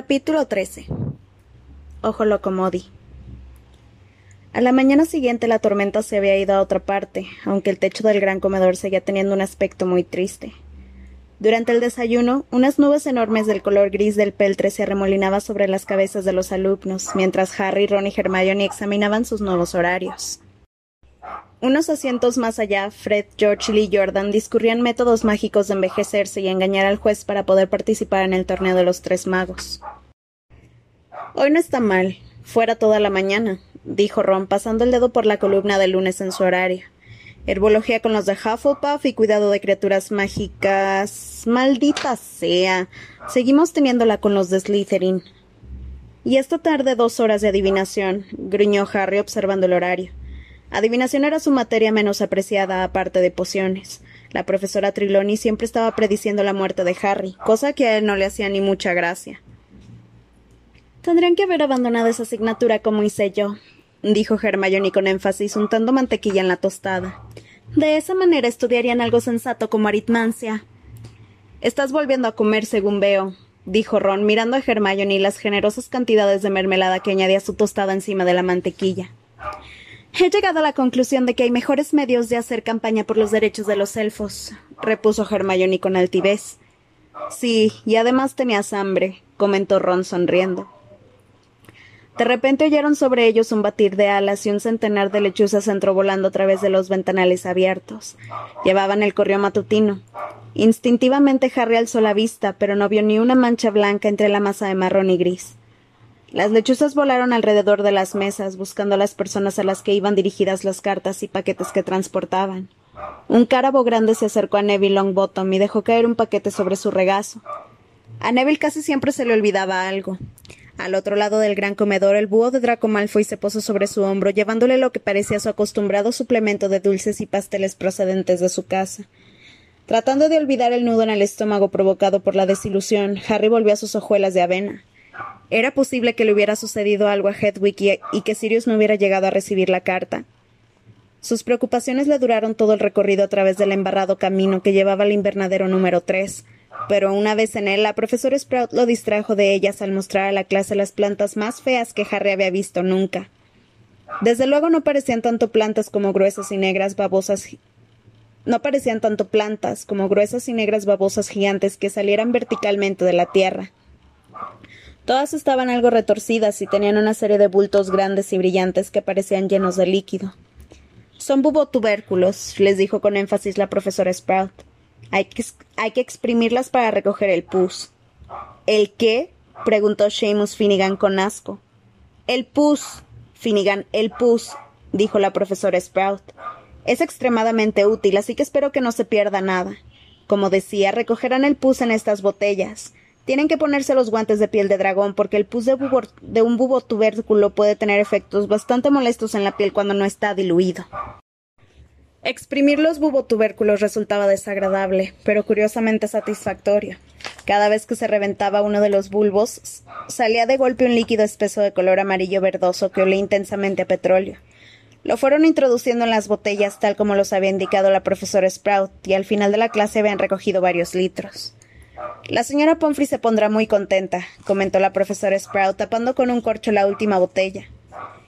Capítulo 13 Ojo Locomodi A la mañana siguiente la tormenta se había ido a otra parte, aunque el techo del gran comedor seguía teniendo un aspecto muy triste. Durante el desayuno, unas nubes enormes del color gris del peltre se arremolinaban sobre las cabezas de los alumnos, mientras Harry, Ron y Hermione examinaban sus nuevos horarios. Unos asientos más allá, Fred, George y Lee Jordan discurrían métodos mágicos de envejecerse y engañar al juez para poder participar en el torneo de los tres magos. Hoy no está mal. Fuera toda la mañana, dijo Ron, pasando el dedo por la columna del lunes en su horario. Herbología con los de Hufflepuff y cuidado de criaturas mágicas. Maldita sea. Seguimos teniéndola con los de Slytherin. Y esta tarde dos horas de adivinación, gruñó Harry observando el horario. Adivinación era su materia menos apreciada, aparte de pociones. La profesora Triloni siempre estaba prediciendo la muerte de Harry, cosa que a él no le hacía ni mucha gracia. Tendrían que haber abandonado esa asignatura como hice yo, dijo Hermione con énfasis, untando mantequilla en la tostada. De esa manera estudiarían algo sensato como aritmancia. Estás volviendo a comer, según veo, dijo Ron, mirando a Hermione y las generosas cantidades de mermelada que añadía su tostada encima de la mantequilla. He llegado a la conclusión de que hay mejores medios de hacer campaña por los derechos de los elfos, repuso Hermione con altivez. Sí, y además tenías hambre, comentó Ron sonriendo. De repente oyeron sobre ellos un batir de alas y un centenar de lechuzas entró volando a través de los ventanales abiertos. Llevaban el correo matutino. Instintivamente Harry alzó la vista, pero no vio ni una mancha blanca entre la masa de marrón y gris. Las lechuzas volaron alrededor de las mesas, buscando a las personas a las que iban dirigidas las cartas y paquetes que transportaban. Un cárabo grande se acercó a Neville Longbottom y dejó caer un paquete sobre su regazo. A Neville casi siempre se le olvidaba algo. Al otro lado del gran comedor, el búho de Draco Malfoy se posó sobre su hombro, llevándole lo que parecía su acostumbrado suplemento de dulces y pasteles procedentes de su casa. Tratando de olvidar el nudo en el estómago provocado por la desilusión, Harry volvió a sus hojuelas de avena. Era posible que le hubiera sucedido algo a Hedwig y, que Sirius no hubiera llegado a recibir la carta. Sus preocupaciones le duraron todo el recorrido a través del embarrado camino que llevaba al invernadero número tres, pero una vez en él, la profesora Sprout lo distrajo de ellas al mostrar a la clase las plantas más feas que Harry había visto nunca. Desde luego no parecían tanto plantas como gruesas y negras babosas. No parecían tanto plantas como gruesas y negras babosas gigantes que salieran verticalmente de la tierra. Todas estaban algo retorcidas y tenían una serie de bultos grandes y brillantes que parecían llenos de líquido. Son bubotubérculos, les dijo con énfasis la profesora Sprout. Hay que, hay que exprimirlas para recoger el pus. ¿El qué? preguntó Seamus Finnegan con asco. El pus, Finnegan, el pus, dijo la profesora Sprout. Es extremadamente útil, así que espero que no se pierda nada. Como decía, recogerán el pus en estas botellas. Tienen que ponerse los guantes de piel de dragón porque el pus de, un bubo tubérculo puede tener efectos bastante molestos en la piel cuando no está diluido. Exprimir los bubotubérculos resultaba desagradable, pero curiosamente satisfactorio. Cada vez que se reventaba uno de los bulbos, salía de golpe un líquido espeso de color amarillo verdoso que olía intensamente a petróleo. Lo fueron introduciendo en las botellas tal como los había indicado la profesora Sprout, y al final de la clase habían recogido varios litros. La señora Pomfrey se pondrá muy contenta, comentó la profesora Sprout, tapando con un corcho la última botella.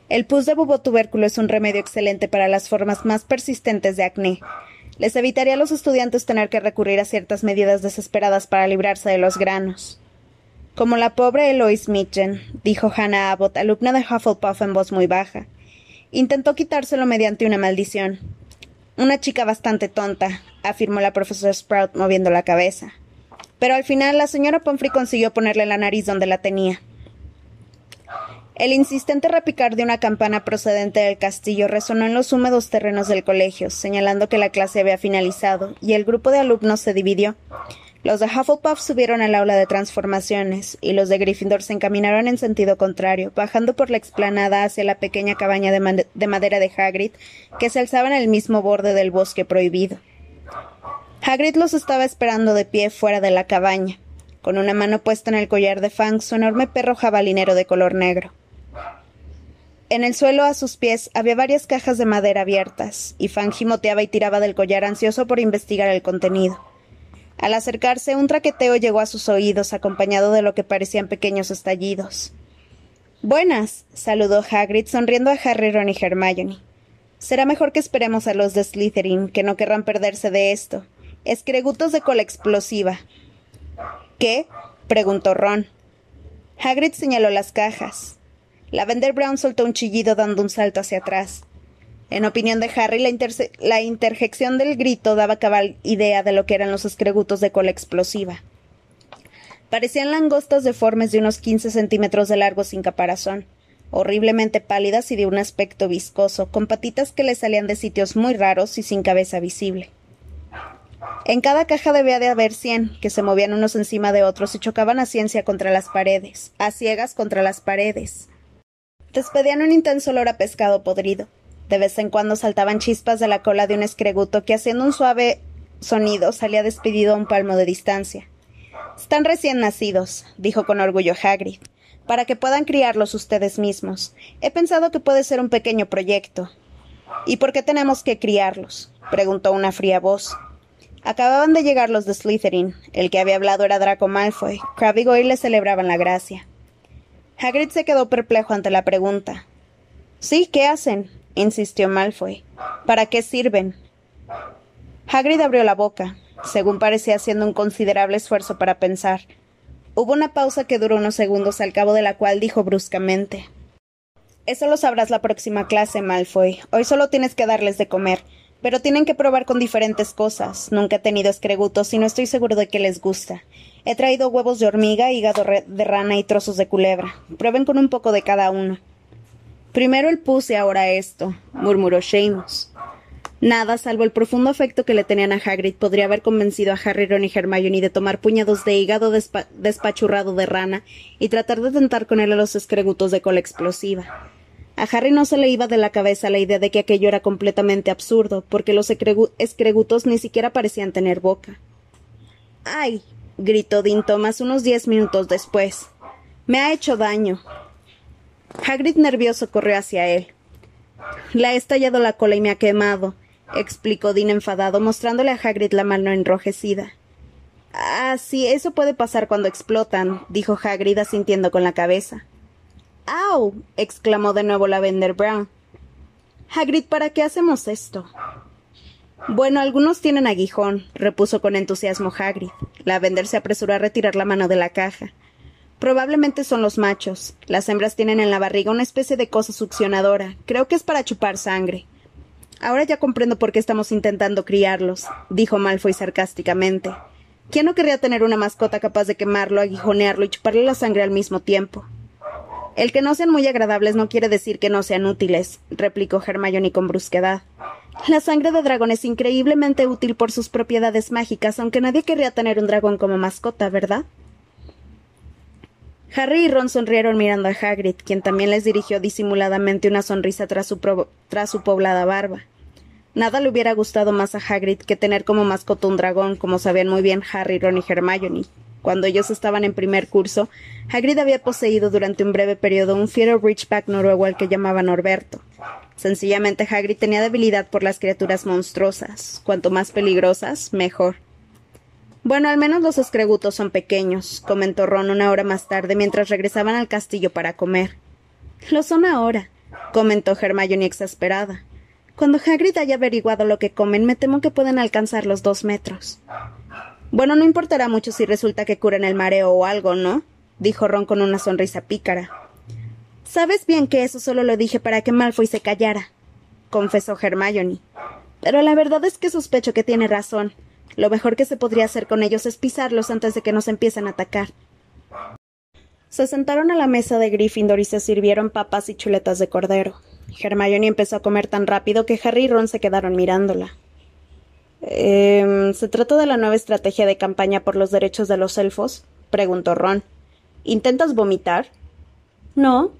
El pus de bubotubérculo es un remedio excelente para las formas más persistentes de acné. Les evitaría a los estudiantes tener que recurrir a ciertas medidas desesperadas para librarse de los granos. Como la pobre Eloise Mitchen, dijo Hannah Abbott, alumna de Hufflepuff en voz muy baja. Intentó quitárselo mediante una maldición. Una chica bastante tonta, afirmó la profesora Sprout moviendo la cabeza. Pero al final la señora Pomfrey consiguió ponerle la nariz donde la tenía. El insistente repicar de una campana procedente del castillo resonó en los húmedos terrenos del colegio, señalando que la clase había finalizado, y el grupo de alumnos se dividió. Los de Hufflepuff subieron al aula de transformaciones, y los de Gryffindor se encaminaron en sentido contrario, bajando por la explanada hacia la pequeña cabaña de, de madera de Hagrid, que se alzaba en el mismo borde del bosque prohibido. Hagrid los estaba esperando de pie fuera de la cabaña, con una mano puesta en el collar de Fang, su enorme perro jabalinero de color negro. En el suelo a sus pies había varias cajas de madera abiertas, y Fang gimoteaba y tiraba del collar ansioso por investigar el contenido. Al acercarse, un traqueteo llegó a sus oídos, acompañado de lo que parecían pequeños estallidos. Buenas, saludó Hagrid, sonriendo a Harry, Ron y Hermione. Será mejor que esperemos a los de Slytherin, que no querrán perderse de esto. Escregutos de cola explosiva. ¿Qué? preguntó Ron. Hagrid señaló las cajas. Lavender Brown soltó un chillido dando un salto hacia atrás. En opinión de Harry, la, la, interjección del grito daba cabal idea de lo que eran los escregutos de cola explosiva. Parecían langostas deformes de unos quince centímetros de largo sin caparazón, horriblemente pálidas y de un aspecto viscoso, con patitas que le salían de sitios muy raros y sin cabeza visible. En cada caja debía de haber cien, que se movían unos encima de otros y chocaban a ciencia contra las paredes, a ciegas contra las paredes. Despedían un intenso olor a pescado podrido. De vez en cuando saltaban chispas de la cola de un escreguto que, haciendo un suave sonido, salía despedido a un palmo de distancia. Están recién nacidos, dijo con orgullo Hagrid, para que puedan criarlos ustedes mismos. He pensado que puede ser un pequeño proyecto. ¿Y por qué tenemos que criarlos? preguntó una fría voz. Acababan de llegar los de Slytherin. El que había hablado era Draco Malfoy. Crabbe y Goyle le celebraban la gracia. Hagrid se quedó perplejo ante la pregunta. Sí, ¿qué hacen? insistió Malfoy. ¿Para qué sirven? Hagrid abrió la boca, según parecía haciendo un considerable esfuerzo para pensar. Hubo una pausa que duró unos segundos, al cabo de la cual dijo bruscamente Eso lo sabrás la próxima clase, Malfoy. Hoy solo tienes que darles de comer. Pero tienen que probar con diferentes cosas. Nunca he tenido escregutos y no estoy seguro de que les gusta. He traído huevos de hormiga, hígado de rana y trozos de culebra. Prueben con un poco de cada uno. Primero el pus y ahora esto, murmuró Seamus. Nada, salvo el profundo afecto que le tenían a Hagrid, podría haber convencido a Harry, Ron y Hermione de tomar puñados de hígado despachurrado de rana y tratar de tentar con él a los escregutos de cola explosiva. A Harry no se le iba de la cabeza la idea de que aquello era completamente absurdo, porque los escregutos ni siquiera parecían tener boca. ¡Ay! gritó Dean Thomas unos diez minutos después. Me ha hecho daño. Hagrid nervioso corrió hacia él. Le ha estallado la cola y me ha quemado, explicó Dean enfadado, mostrándole a Hagrid la mano enrojecida. Ah, sí, eso puede pasar cuando explotan, dijo Hagrid asintiendo con la cabeza. ¡Au! exclamó de nuevo Lavender Brown. Hagrid, ¿para qué hacemos esto? Bueno, algunos tienen aguijón, repuso con entusiasmo Hagrid. Lavender se apresuró a retirar la mano de la caja. Probablemente son los machos. Las hembras tienen en la barriga una especie de cosa succionadora. Creo que es para chupar sangre. Ahora ya comprendo por qué estamos intentando criarlos, dijo Malfoy sarcásticamente. ¿Quién no querría tener una mascota capaz de quemarlo, aguijonearlo y chuparle la sangre al mismo tiempo? El que no sean muy agradables no quiere decir que no sean útiles, replicó Hermione con brusquedad. La sangre de dragón es increíblemente útil por sus propiedades mágicas, aunque nadie querría tener un dragón como mascota, ¿verdad? Harry y Ron sonrieron mirando a Hagrid, quien también les dirigió disimuladamente una sonrisa tras su, tras su poblada barba. Nada le hubiera gustado más a Hagrid que tener como mascota un dragón, como sabían muy bien Harry, Ron y Hermione. Cuando ellos estaban en primer curso, Hagrid había poseído durante un breve periodo un fiero Ridgeback noruego al que llamaban Norberto. Sencillamente Hagrid tenía debilidad por las criaturas monstruosas. Cuanto más peligrosas, mejor. Bueno, al menos los escregutos son pequeños, comentó Ron una hora más tarde mientras regresaban al castillo para comer. Lo son ahora, comentó Hermione exasperada. Cuando Hagrid haya averiguado lo que comen, me temo que pueden alcanzar los dos metros. Bueno, no importará mucho si resulta que curan el mareo o algo, ¿no? dijo Ron con una sonrisa pícara. Sabes bien que eso solo lo dije para que Malfoy se callara, confesó Hermione. Pero la verdad es que sospecho que tiene razón. Lo mejor que se podría hacer con ellos es pisarlos antes de que nos empiecen a atacar. Se sentaron a la mesa de Gryffindor y se sirvieron papas y chuletas de cordero. Hermione empezó a comer tan rápido que Harry y Ron se quedaron mirándola. Eh, ¿Se trata de la nueva estrategia de campaña por los derechos de los elfos? preguntó Ron. ¿Intentas vomitar? No,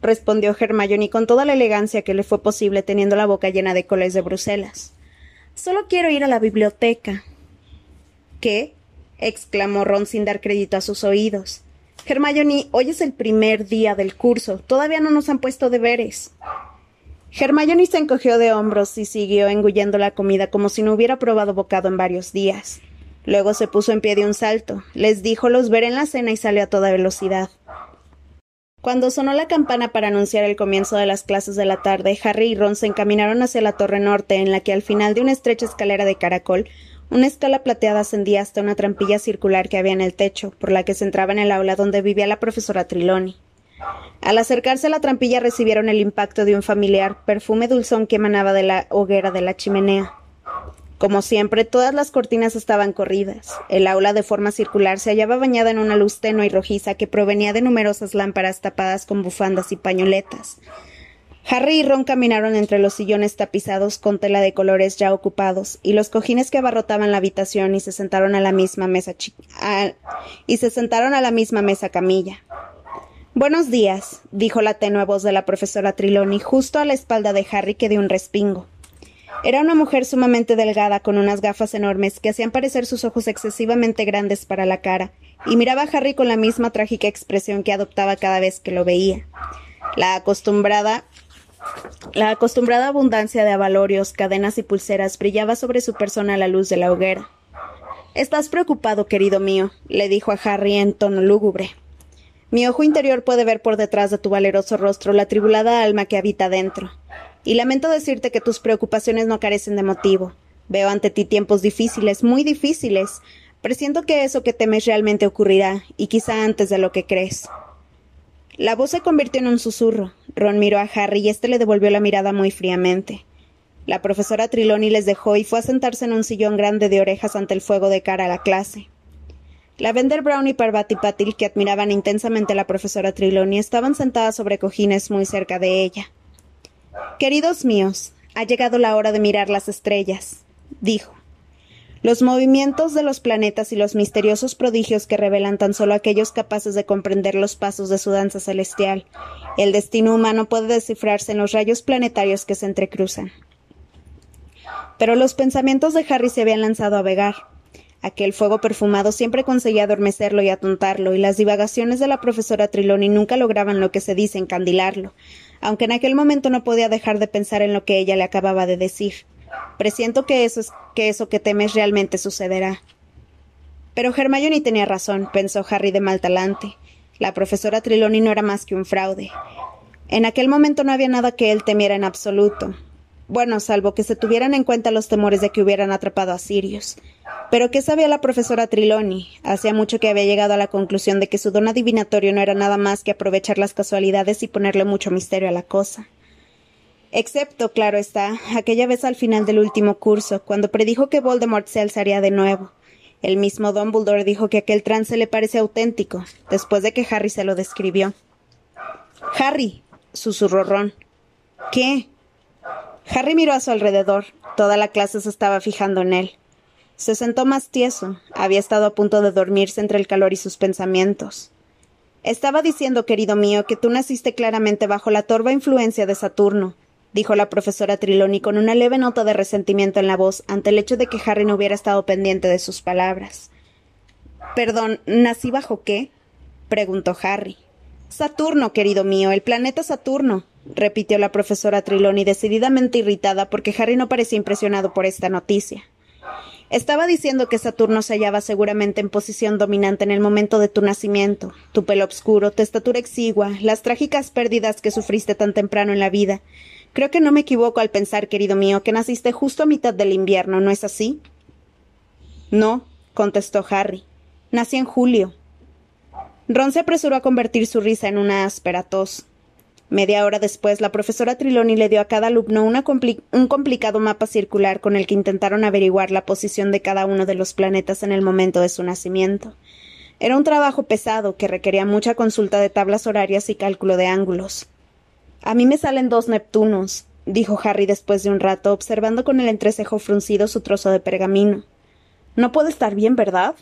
respondió Hermione con toda la elegancia que le fue posible teniendo la boca llena de coles de Bruselas. Solo quiero ir a la biblioteca. ¿Qué? exclamó Ron sin dar crédito a sus oídos. Hermione, hoy es el primer día del curso. Todavía no nos han puesto deberes. Hermione se encogió de hombros y siguió engullendo la comida como si no hubiera probado bocado en varios días. Luego se puso en pie de un salto, les dijo los veré en la cena y salió a toda velocidad. Cuando sonó la campana para anunciar el comienzo de las clases de la tarde, Harry y Ron se encaminaron hacia la torre norte, en la que al final de una estrecha escalera de caracol, una escala plateada ascendía hasta una trampilla circular que había en el techo, por la que se entraba en el aula donde vivía la profesora Triloni. Al acercarse a la trampilla recibieron el impacto de un familiar perfume dulzón que emanaba de la hoguera de la chimenea. Como siempre, todas las cortinas estaban corridas. El aula de forma circular se hallaba bañada en una luz tenue y rojiza que provenía de numerosas lámparas tapadas con bufandas y pañoletas. Harry y Ron caminaron entre los sillones tapizados con tela de colores ya ocupados y los cojines que abarrotaban la habitación y se sentaron a la misma mesa y se sentaron a la misma mesa camilla. Buenos días, dijo la tenue voz de la profesora Triloni justo a la espalda de Harry que dio un respingo. Era una mujer sumamente delgada, con unas gafas enormes que hacían parecer sus ojos excesivamente grandes para la cara, y miraba a Harry con la misma trágica expresión que adoptaba cada vez que lo veía. La acostumbrada la acostumbrada abundancia de avalorios, cadenas y pulseras brillaba sobre su persona a la luz de la hoguera. Estás preocupado, querido mío, le dijo a Harry en tono lúgubre. Mi ojo interior puede ver por detrás de tu valeroso rostro la tribulada alma que habita dentro y lamento decirte que tus preocupaciones no carecen de motivo. Veo ante ti tiempos difíciles, muy difíciles. Presiento que eso que temes realmente ocurrirá, y quizá antes de lo que crees. La voz se convirtió en un susurro. Ron miró a Harry y éste le devolvió la mirada muy fríamente. La profesora Triloni les dejó y fue a sentarse en un sillón grande de orejas ante el fuego de cara a la clase. Lavender Brown y Parvati Patil, que admiraban intensamente a la profesora Triloni, estaban sentadas sobre cojines muy cerca de ella. Queridos míos, ha llegado la hora de mirar las estrellas, dijo. Los movimientos de los planetas y los misteriosos prodigios que revelan tan solo aquellos capaces de comprender los pasos de su danza celestial. El destino humano puede descifrarse en los rayos planetarios que se entrecruzan. Pero los pensamientos de Harry se habían lanzado a vegar. Aquel fuego perfumado siempre conseguía adormecerlo y atontarlo, y las divagaciones de la profesora Triloni nunca lograban lo que se dice encandilarlo, aunque en aquel momento no podía dejar de pensar en lo que ella le acababa de decir. Presiento que eso, es, que eso que temes realmente sucederá. Pero Hermione tenía razón, pensó Harry de mal talante. La profesora Triloni no era más que un fraude. En aquel momento no había nada que él temiera en absoluto. Bueno, salvo que se tuvieran en cuenta los temores de que hubieran atrapado a Sirius. Pero ¿qué sabía la profesora Triloni? Hacía mucho que había llegado a la conclusión de que su don adivinatorio no era nada más que aprovechar las casualidades y ponerle mucho misterio a la cosa. Excepto, claro está, aquella vez al final del último curso, cuando predijo que Voldemort se alzaría de nuevo. El mismo Dumbledore dijo que aquel trance le parece auténtico, después de que Harry se lo describió. Harry, susurró Ron. ¿Qué? Harry miró a su alrededor. Toda la clase se estaba fijando en él. Se sentó más tieso. Había estado a punto de dormirse entre el calor y sus pensamientos. Estaba diciendo, querido mío, que tú naciste claramente bajo la torva influencia de Saturno, dijo la profesora Triloni con una leve nota de resentimiento en la voz ante el hecho de que Harry no hubiera estado pendiente de sus palabras. Perdón, ¿nací bajo qué? preguntó Harry. Saturno, querido mío, el planeta Saturno, repitió la profesora Triloni decididamente irritada porque Harry no parecía impresionado por esta noticia. Estaba diciendo que Saturno se hallaba seguramente en posición dominante en el momento de tu nacimiento, tu pelo oscuro, tu estatura exigua, las trágicas pérdidas que sufriste tan temprano en la vida. Creo que no me equivoco al pensar, querido mío, que naciste justo a mitad del invierno, ¿no es así? No, contestó Harry. Nací en julio. Ron se apresuró a convertir su risa en una áspera tos. Media hora después, la profesora Triloni le dio a cada alumno un complicado mapa circular con el que intentaron averiguar la posición de cada uno de los planetas en el momento de su nacimiento. Era un trabajo pesado que requería mucha consulta de tablas horarias y cálculo de ángulos. A mí me salen dos Neptunos, dijo Harry después de un rato, observando con el entrecejo fruncido su trozo de pergamino. No puede estar bien, ¿verdad?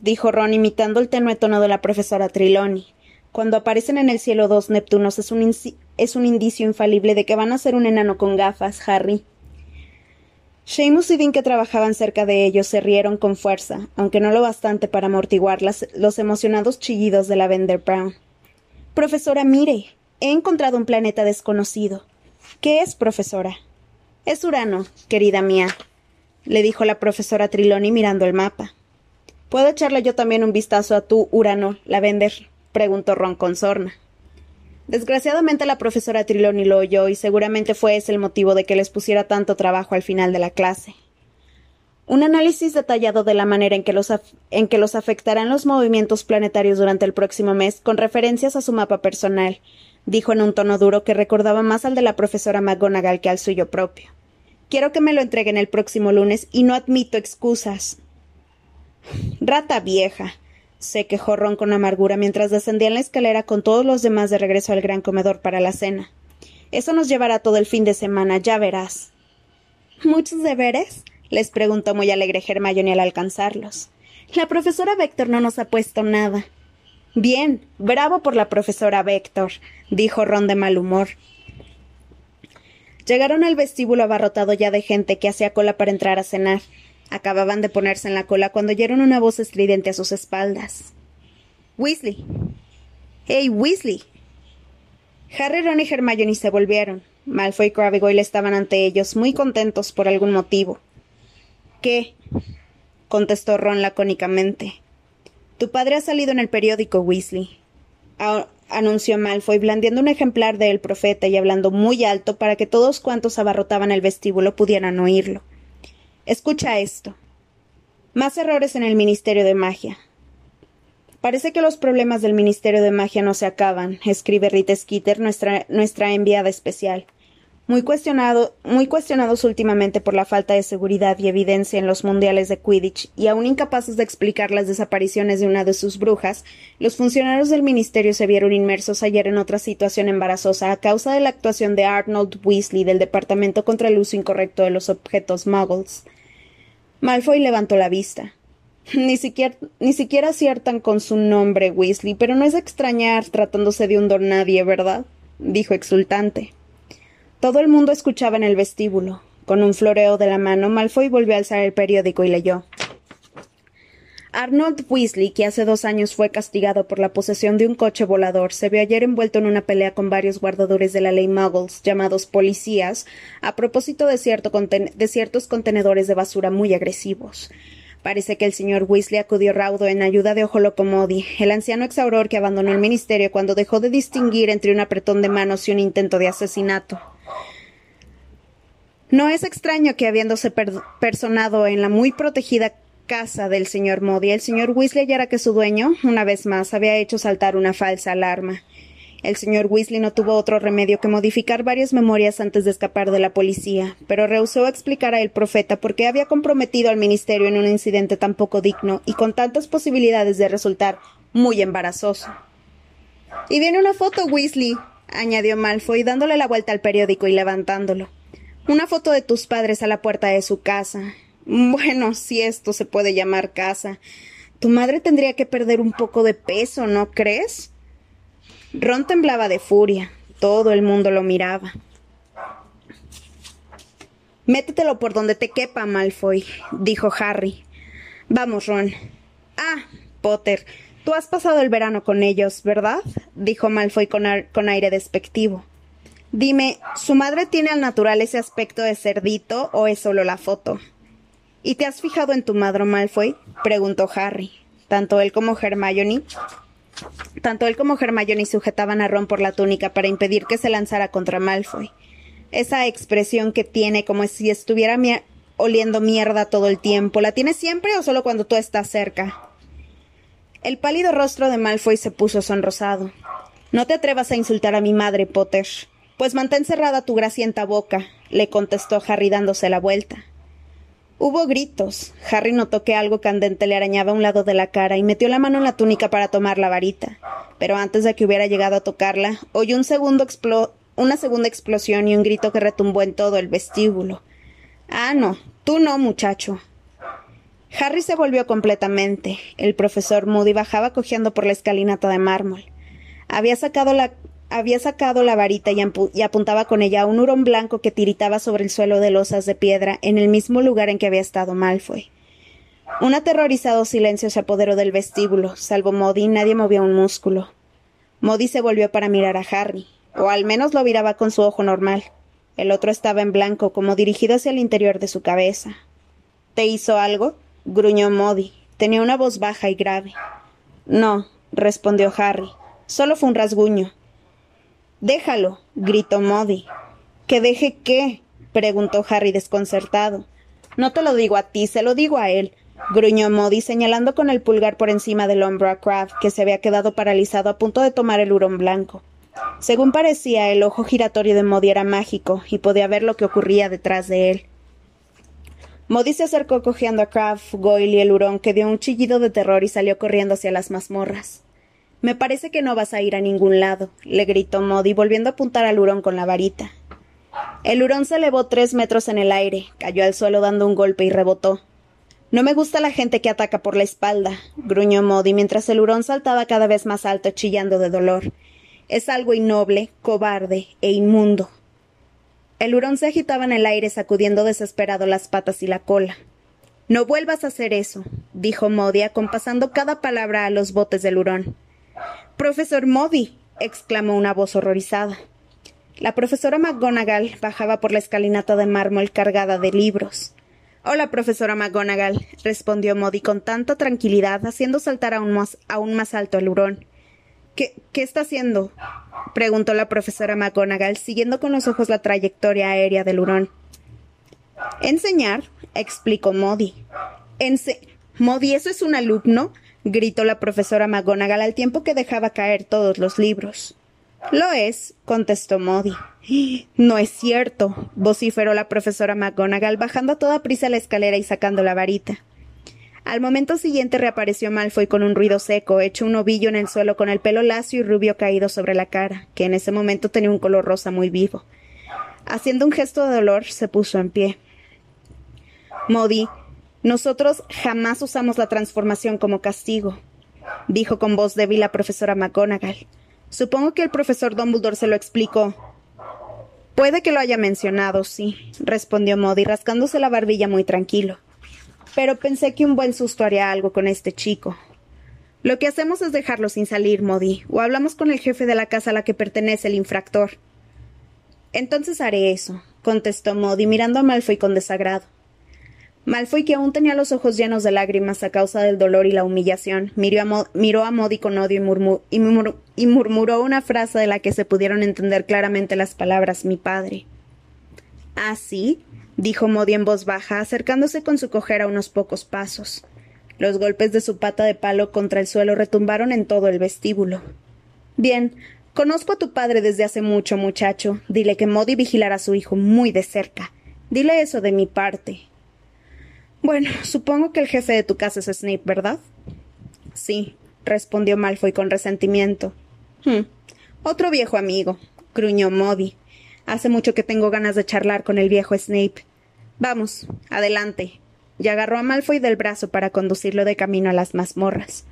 Dijo Ron imitando el tenue tono de la profesora Triloni. Cuando aparecen en el cielo dos Neptunos es un, es un indicio infalible de que van a ser un enano con gafas, Harry. Seamus y Dean, que trabajaban cerca de ellos, se rieron con fuerza, aunque no lo bastante para amortiguar los emocionados chillidos de la Vender Brown. Profesora, mire, he encontrado un planeta desconocido. ¿Qué es, profesora? Es Urano, querida mía, le dijo la profesora Triloni mirando el mapa. ¿Puedo echarle yo también un vistazo a tu Urano, Lavender? preguntó Ron con sorna. Desgraciadamente la profesora Triloni lo oyó y seguramente fue ese el motivo de que les pusiera tanto trabajo al final de la clase. Un análisis detallado de la manera en que, los en que los afectarán los movimientos planetarios durante el próximo mes, con referencias a su mapa personal, dijo en un tono duro que recordaba más al de la profesora McGonagall que al suyo propio. Quiero que me lo entreguen el próximo lunes y no admito excusas. Rata vieja, se quejó Ron con amargura mientras descendía en la escalera con todos los demás de regreso al gran comedor para la cena. Eso nos llevará todo el fin de semana, ya verás. ¿Muchos deberes? les preguntó muy alegre Hermione al alcanzarlos. La profesora Vector no nos ha puesto nada. Bien, bravo por la profesora Vector, dijo Ron de mal humor. Llegaron al vestíbulo abarrotado ya de gente que hacía cola para entrar a cenar. Acababan de ponerse en la cola cuando oyeron una voz estridente a sus espaldas. Weasley. ¡Hey, Weasley! Harry, Ron y Hermione se volvieron. Malfoy y Crabbe Goyle estaban ante ellos, muy contentos por algún motivo. ¿Qué? contestó Ron lacónicamente. Tu padre ha salido en el periódico, Weasley. anunció Malfoy, blandiendo un ejemplar de El Profeta y hablando muy alto para que todos cuantos abarrotaban el vestíbulo pudieran oírlo. Escucha esto. Más errores en el Ministerio de Magia. Parece que los problemas del Ministerio de Magia no se acaban, escribe Rita Skeeter, nuestra, nuestra enviada especial muy, cuestionado, muy cuestionados últimamente por la falta de seguridad y evidencia en los mundiales de Quidditch, y aún incapaces de explicar las desapariciones de una de sus brujas, los funcionarios del ministerio se vieron inmersos ayer en otra situación embarazosa a causa de la actuación de Arnold Weasley del Departamento contra el Uso Incorrecto de los Objetos Muggles. Malfoy levantó la vista. Ni siquiera, ni siquiera aciertan con su nombre, Weasley, pero no es extrañar tratándose de un don nadie, ¿verdad? dijo exultante. Todo el mundo escuchaba en el vestíbulo. Con un floreo de la mano, Malfoy volvió a alzar el periódico y leyó. Arnold Weasley, que hace dos años fue castigado por la posesión de un coche volador, se vio ayer envuelto en una pelea con varios guardadores de la ley Muggles, llamados policías, a propósito de, ciertos contenedores de basura muy agresivos. Parece que el señor Weasley acudió raudo en ayuda de Ojo Locomodi, el anciano exauror que abandonó el ministerio cuando dejó de distinguir entre un apretón de manos y un intento de asesinato. No es extraño que habiéndose personado en la muy protegida casa del señor Modi, el señor Weasley hallara que su dueño, una vez más, había hecho saltar una falsa alarma. El señor Weasley no tuvo otro remedio que modificar varias memorias antes de escapar de la policía, pero rehusó explicar a el profeta por qué había comprometido al ministerio en un incidente tan poco digno y con tantas posibilidades de resultar muy embarazoso. Y viene una foto, Weasley, añadió Malfoy, dándole la vuelta al periódico y levantándolo. Una foto de tus padres a la puerta de su casa. Bueno, si esto se puede llamar casa. Tu madre tendría que perder un poco de peso, ¿no crees? Ron temblaba de furia. Todo el mundo lo miraba. Métetelo por donde te quepa, Malfoy, dijo Harry. Vamos, Ron. Ah, Potter, tú has pasado el verano con ellos, ¿verdad? dijo Malfoy con, con aire despectivo. Dime, ¿su madre tiene al natural ese aspecto de cerdito o es solo la foto? ¿Y te has fijado en tu madre Malfoy? preguntó Harry. Tanto él como Hermione tanto él como Hermione sujetaban a Ron por la túnica para impedir que se lanzara contra Malfoy. Esa expresión que tiene como si estuviera oliendo mierda todo el tiempo, ¿la tiene siempre o solo cuando tú estás cerca? El pálido rostro de Malfoy se puso sonrosado. No te atrevas a insultar a mi madre, Potter, pues mantén cerrada tu gracienta boca, le contestó Harry dándose la vuelta. Hubo gritos. Harry notó que algo candente le arañaba un lado de la cara y metió la mano en la túnica para tomar la varita. Pero antes de que hubiera llegado a tocarla, oyó una segunda explosión y un grito que retumbó en todo el vestíbulo. Ah, no, tú no, muchacho. Harry se volvió completamente. El profesor Moody bajaba cojeando por la escalinata de mármol. Había sacado la había sacado la varita y, apuntaba con ella a un hurón blanco que tiritaba sobre el suelo de losas de piedra en el mismo lugar en que había estado Malfoy. Un aterrorizado silencio se apoderó del vestíbulo. Salvo Modi, nadie movía un músculo. Modi se volvió para mirar a Harry, o al menos lo miraba con su ojo normal. El otro estaba en blanco, como dirigido hacia el interior de su cabeza. ¿Te hizo algo? gruñó Modi. Tenía una voz baja y grave. No, respondió Harry. Solo fue un rasguño. Déjalo, gritó Modi. ¿Que deje qué? preguntó Harry desconcertado. No te lo digo a ti, se lo digo a él, gruñó Modi señalando con el pulgar por encima del hombro a Kraft, que se había quedado paralizado a punto de tomar el hurón blanco. Según parecía, el ojo giratorio de Modi era mágico y podía ver lo que ocurría detrás de él. Modi se acercó cojeando a Kraft, Goyle y el hurón, que dio un chillido de terror y salió corriendo hacia las mazmorras. Me parece que no vas a ir a ningún lado, le gritó Modi, volviendo a apuntar al hurón con la varita. El hurón se elevó tres metros en el aire, cayó al suelo dando un golpe y rebotó. No me gusta la gente que ataca por la espalda, gruñó Modi mientras el hurón saltaba cada vez más alto, chillando de dolor. Es algo innoble, cobarde e inmundo. El hurón se agitaba en el aire sacudiendo desesperado las patas y la cola. No vuelvas a hacer eso, dijo Modi, acompasando cada palabra a los botes del hurón. Profesor Modi, exclamó una voz horrorizada. La profesora McGonagall bajaba por la escalinata de mármol cargada de libros. Hola, profesora McGonagall, respondió Modi con tanta tranquilidad, haciendo saltar aún más, aún más alto el hurón. ¿Qué, está haciendo? preguntó la profesora McGonagall, siguiendo con los ojos la trayectoria aérea del hurón. Enseñar, explicó Modi. Ense Modi, ¿eso es un alumno? Gritó la profesora McGonagall al tiempo que dejaba caer todos los libros. Lo es, contestó Modi. No es cierto, vociferó la profesora McGonagall, bajando a toda prisa la escalera y sacando la varita. Al momento siguiente reapareció Malfoy con un ruido seco, hecho un ovillo en el suelo con el pelo lacio y rubio caído sobre la cara, que en ese momento tenía un color rosa muy vivo. Haciendo un gesto de dolor, se puso en pie. Modi, nosotros jamás usamos la transformación como castigo, dijo con voz débil la profesora McGonagall. Supongo que el profesor Dumbledore se lo explicó. Puede que lo haya mencionado, sí, respondió Modi, rascándose la barbilla muy tranquilo pero pensé que un buen susto haría algo con este chico. Lo que hacemos es dejarlo sin salir, Modi, o hablamos con el jefe de la casa a la que pertenece el infractor. Entonces haré eso, contestó Modi, mirando a Malfoy con desagrado. Malfoy, que aún tenía los ojos llenos de lágrimas a causa del dolor y la humillación, miró a, a Modi con odio y, y murmuró una frase de la que se pudieron entender claramente las palabras mi padre. ¿Ah, sí? dijo Modi en voz baja, acercándose con su cojera unos pocos pasos. Los golpes de su pata de palo contra el suelo retumbaron en todo el vestíbulo. Bien, conozco a tu padre desde hace mucho, muchacho. Dile que Modi vigilará a su hijo muy de cerca. Dile eso de mi parte. Bueno, supongo que el jefe de tu casa es Snape, ¿verdad? Sí, respondió Malfoy con resentimiento. Hmm, otro viejo amigo, gruñó Modi. Hace mucho que tengo ganas de charlar con el viejo Snape. Vamos, adelante. Y agarró a Malfoy del brazo para conducirlo de camino a las mazmorras.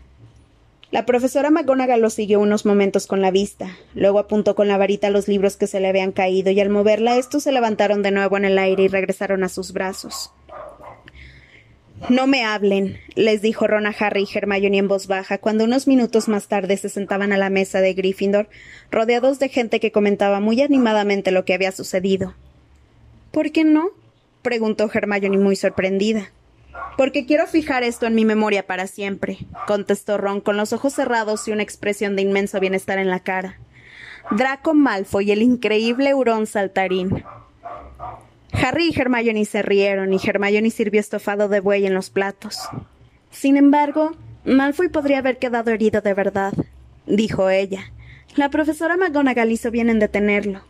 La profesora McGonagall lo siguió unos momentos con la vista. Luego apuntó con la varita los libros que se le habían caído y al moverla estos se levantaron de nuevo en el aire y regresaron a sus brazos. No me hablen, les dijo Ron a Harry y Hermione en voz baja cuando unos minutos más tarde se sentaban a la mesa de Gryffindor, rodeados de gente que comentaba muy animadamente lo que había sucedido. ¿Por qué no? preguntó Hermione muy sorprendida. Porque quiero fijar esto en mi memoria para siempre, contestó Ron con los ojos cerrados y una expresión de inmenso bienestar en la cara. Draco Malfoy, el increíble hurón saltarín. Harry y Hermione se rieron y Hermione sirvió estofado de buey en los platos. Sin embargo, Malfoy podría haber quedado herido de verdad, dijo ella. La profesora McGonagall hizo bien en detenerlo.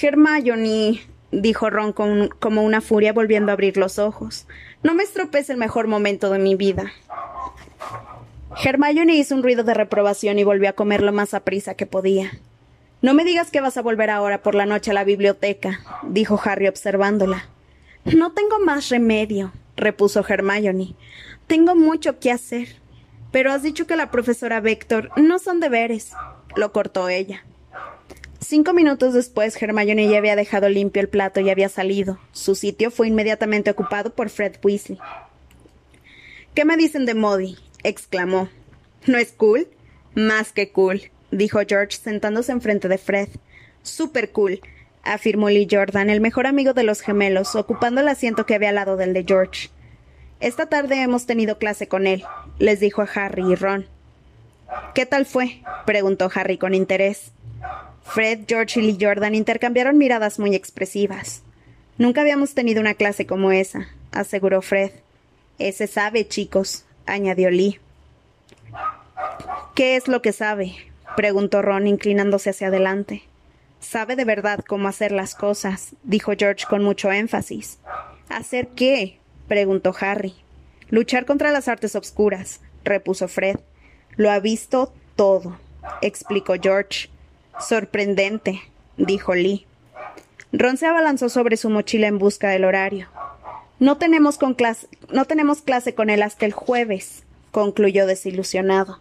Hermione, dijo Ron como una furia volviendo a abrir los ojos. No me estropees el mejor momento de mi vida. Hermione hizo un ruido de reprobación y volvió a comer lo más aprisa que podía. No me digas que vas a volver ahora por la noche a la biblioteca, dijo Harry observándola. No tengo más remedio, repuso Hermione. Tengo mucho que hacer. Pero has dicho que la profesora Vector no son deberes, lo cortó ella. Cinco minutos después, Hermione ya había dejado limpio el plato y había salido. Su sitio fue inmediatamente ocupado por Fred Weasley. ¿Qué me dicen de Modi? exclamó. ¿No es cool? Más que cool, dijo George sentándose enfrente de Fred. Super cool. afirmó Lee Jordan, el mejor amigo de los gemelos, ocupando el asiento que había al lado del de George. Esta tarde hemos tenido clase con él, les dijo a Harry y Ron. ¿Qué tal fue? preguntó Harry con interés. Fred, George y Lee Jordan intercambiaron miradas muy expresivas. Nunca habíamos tenido una clase como esa, aseguró Fred. Ese sabe, chicos, añadió Lee. ¿Qué es lo que sabe? Preguntó Ron, inclinándose hacia adelante. Sabe de verdad cómo hacer las cosas, dijo George con mucho énfasis. ¿Hacer qué? preguntó Harry. Luchar contra las artes obscuras, repuso Fred. Lo ha visto todo, explicó George. Sorprendente, dijo Lee. Ron se abalanzó sobre su mochila en busca del horario. No tenemos, con no tenemos clase con él hasta el jueves, concluyó desilusionado.